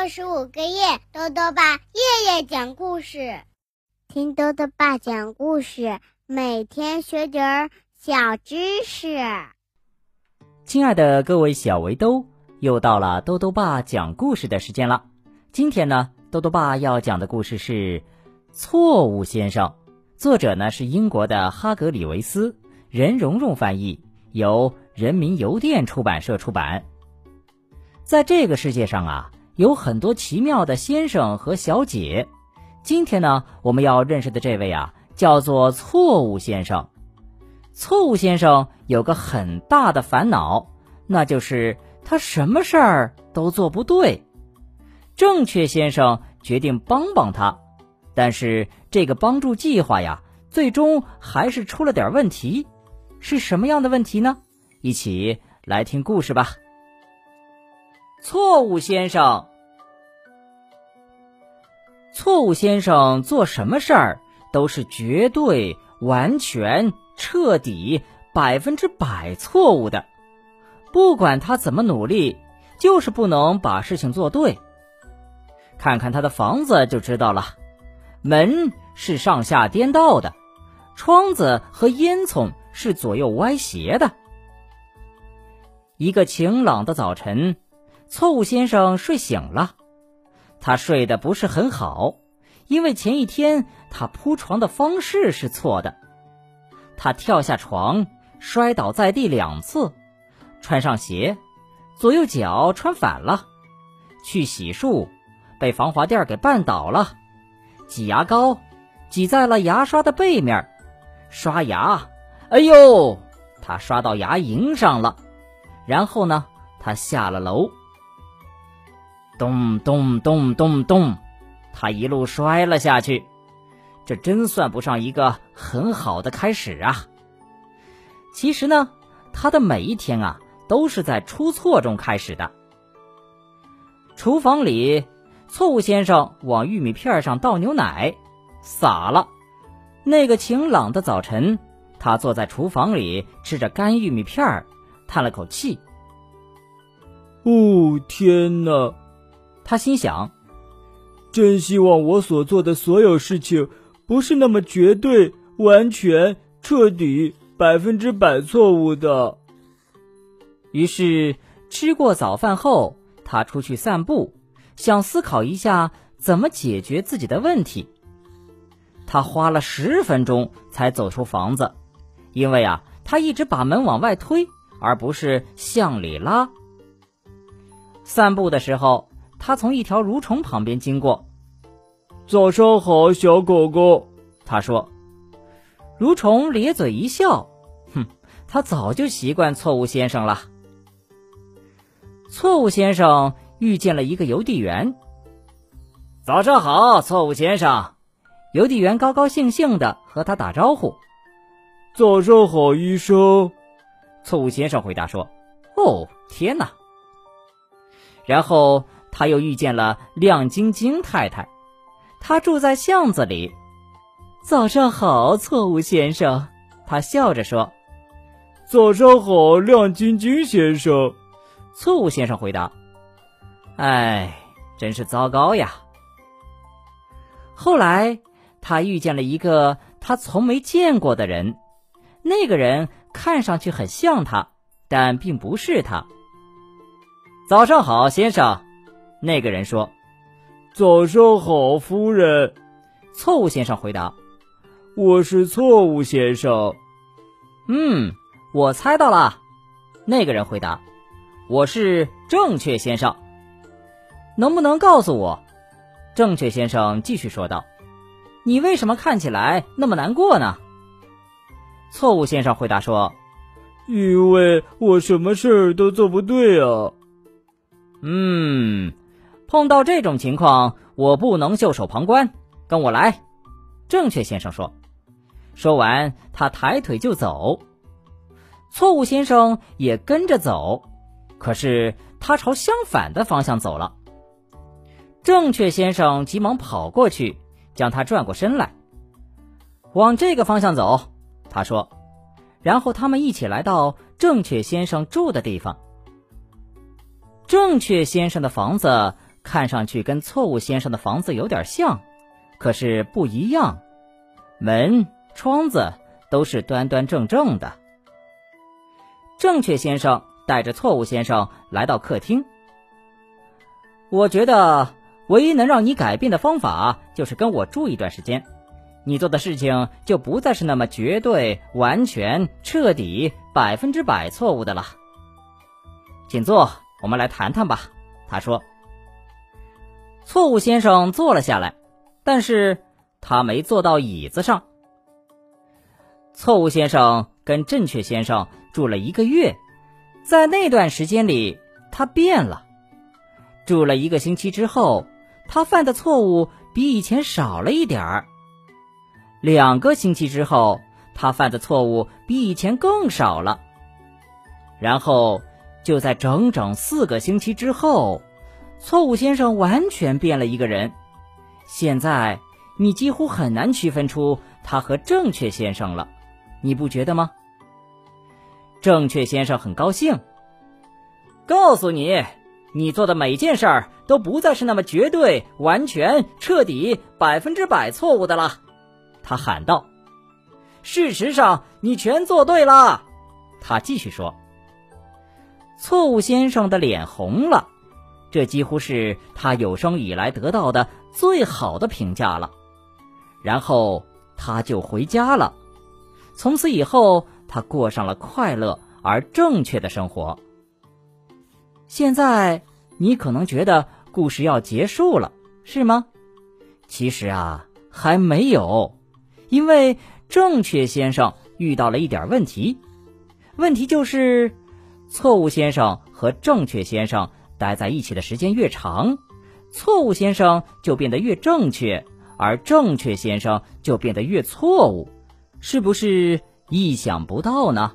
六十五个夜，豆豆爸夜夜讲故事，听豆豆爸讲故事，每天学点儿小知识。亲爱的各位小围兜，又到了豆豆爸讲故事的时间了。今天呢，豆豆爸要讲的故事是《错误先生》，作者呢是英国的哈格里维斯，任蓉蓉翻译，由人民邮电出版社出版。在这个世界上啊。有很多奇妙的先生和小姐。今天呢，我们要认识的这位啊，叫做错误先生。错误先生有个很大的烦恼，那就是他什么事儿都做不对。正确先生决定帮帮他，但是这个帮助计划呀，最终还是出了点问题。是什么样的问题呢？一起来听故事吧。错误先生。错误先生做什么事儿都是绝对、完全、彻底、百分之百错误的。不管他怎么努力，就是不能把事情做对。看看他的房子就知道了，门是上下颠倒的，窗子和烟囱是左右歪斜的。一个晴朗的早晨，错误先生睡醒了。他睡得不是很好，因为前一天他铺床的方式是错的。他跳下床，摔倒在地两次，穿上鞋，左右脚穿反了。去洗漱，被防滑垫给绊倒了。挤牙膏，挤在了牙刷的背面。刷牙，哎呦，他刷到牙龈上了。然后呢，他下了楼。咚咚咚咚咚，他一路摔了下去，这真算不上一个很好的开始啊。其实呢，他的每一天啊，都是在出错中开始的。厨房里，错误先生往玉米片上倒牛奶，洒了。那个晴朗的早晨，他坐在厨房里吃着干玉米片，叹了口气：“哦，天哪！”他心想：“真希望我所做的所有事情不是那么绝对、完全、彻底、百分之百错误的。”于是，吃过早饭后，他出去散步，想思考一下怎么解决自己的问题。他花了十分钟才走出房子，因为啊，他一直把门往外推，而不是向里拉。散步的时候。他从一条蠕虫旁边经过。早上好，小狗狗。他说：“蠕虫咧嘴一笑，哼，他早就习惯错误先生了。”错误先生遇见了一个邮递员。早上好，错误先生。邮递员高高兴兴的和他打招呼。早上好，医生。错误先生回答说：“哦，天哪！”然后。他又遇见了亮晶晶太太，她住在巷子里。早上好，错误先生。他笑着说：“早上好，亮晶晶先生。”错误先生回答：“哎，真是糟糕呀。”后来，他遇见了一个他从没见过的人，那个人看上去很像他，但并不是他。早上好，先生。那个人说：“早上好，夫人。”错误先生回答：“我是错误先生。”嗯，我猜到了。那个人回答：“我是正确先生。”能不能告诉我？正确先生继续说道：“你为什么看起来那么难过呢？”错误先生回答说：“因为我什么事儿都做不对啊。”嗯。碰到这种情况，我不能袖手旁观。跟我来，正确先生说。说完，他抬腿就走。错误先生也跟着走，可是他朝相反的方向走了。正确先生急忙跑过去，将他转过身来，往这个方向走。他说，然后他们一起来到正确先生住的地方。正确先生的房子。看上去跟错误先生的房子有点像，可是不一样，门窗子都是端端正正的。正确先生带着错误先生来到客厅。我觉得唯一能让你改变的方法就是跟我住一段时间，你做的事情就不再是那么绝对、完全、彻底、百分之百错误的了。请坐，我们来谈谈吧。他说。错误先生坐了下来，但是他没坐到椅子上。错误先生跟正确先生住了一个月，在那段时间里，他变了。住了一个星期之后，他犯的错误比以前少了一点儿。两个星期之后，他犯的错误比以前更少了。然后，就在整整四个星期之后，错误先生完全变了一个人。现在，你几乎很难区分出他和正确先生了，你不觉得吗？正确先生很高兴，告诉你。你做的每件事儿都不再是那么绝对、完全、彻底、百分之百错误的了，他喊道。事实上，你全做对了，他继续说。错误先生的脸红了，这几乎是他有生以来得到的最好的评价了。然后他就回家了。从此以后，他过上了快乐而正确的生活。现在你可能觉得故事要结束了，是吗？其实啊，还没有，因为正确先生遇到了一点问题。问题就是，错误先生和正确先生待在一起的时间越长，错误先生就变得越正确，而正确先生就变得越错误，是不是意想不到呢？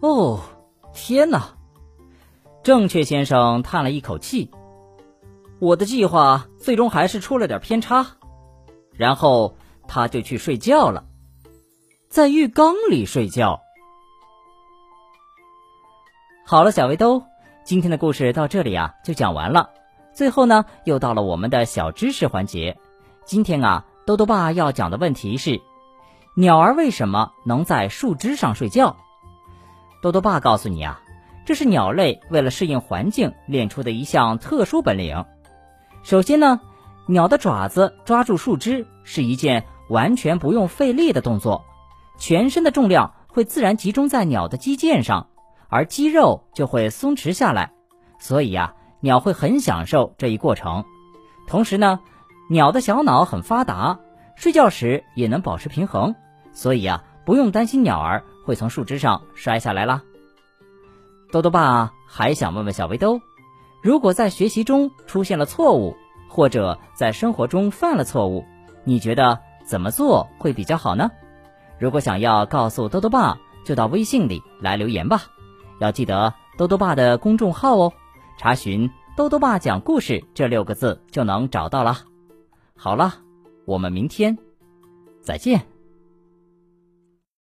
哦，天哪！正确先生叹了一口气，我的计划最终还是出了点偏差，然后他就去睡觉了，在浴缸里睡觉。好了，小围兜，今天的故事到这里啊就讲完了。最后呢，又到了我们的小知识环节。今天啊，豆豆爸要讲的问题是：鸟儿为什么能在树枝上睡觉？豆豆爸告诉你啊。这是鸟类为了适应环境练出的一项特殊本领。首先呢，鸟的爪子抓住树枝是一件完全不用费力的动作，全身的重量会自然集中在鸟的肌腱上，而肌肉就会松弛下来。所以呀，鸟会很享受这一过程。同时呢，鸟的小脑很发达，睡觉时也能保持平衡，所以呀，不用担心鸟儿会从树枝上摔下来啦。豆豆爸还想问问小围兜：如果在学习中出现了错误，或者在生活中犯了错误，你觉得怎么做会比较好呢？如果想要告诉豆豆爸，就到微信里来留言吧。要记得豆豆爸的公众号哦，查询“豆豆爸讲故事”这六个字就能找到了。好了，我们明天再见。